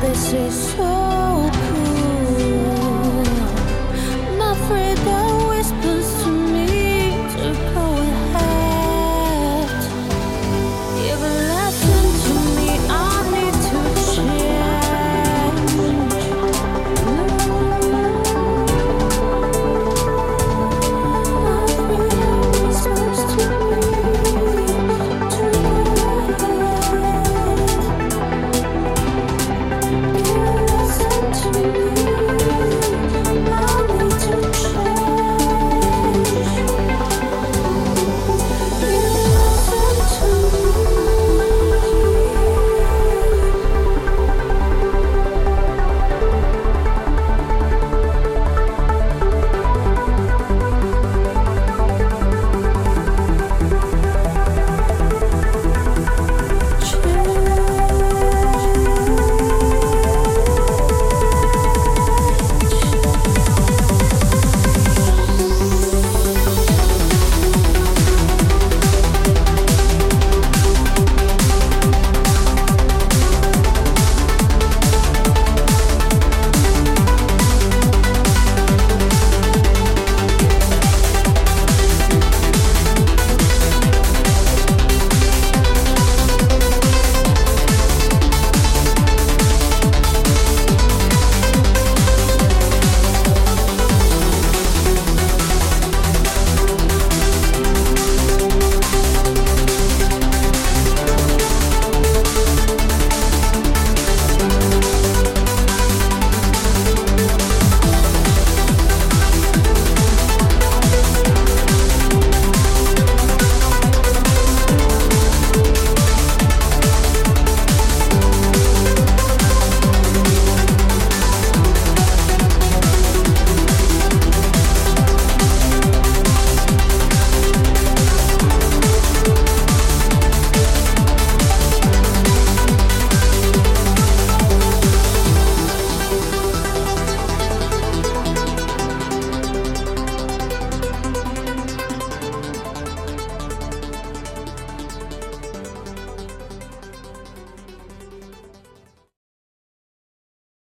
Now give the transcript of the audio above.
this is so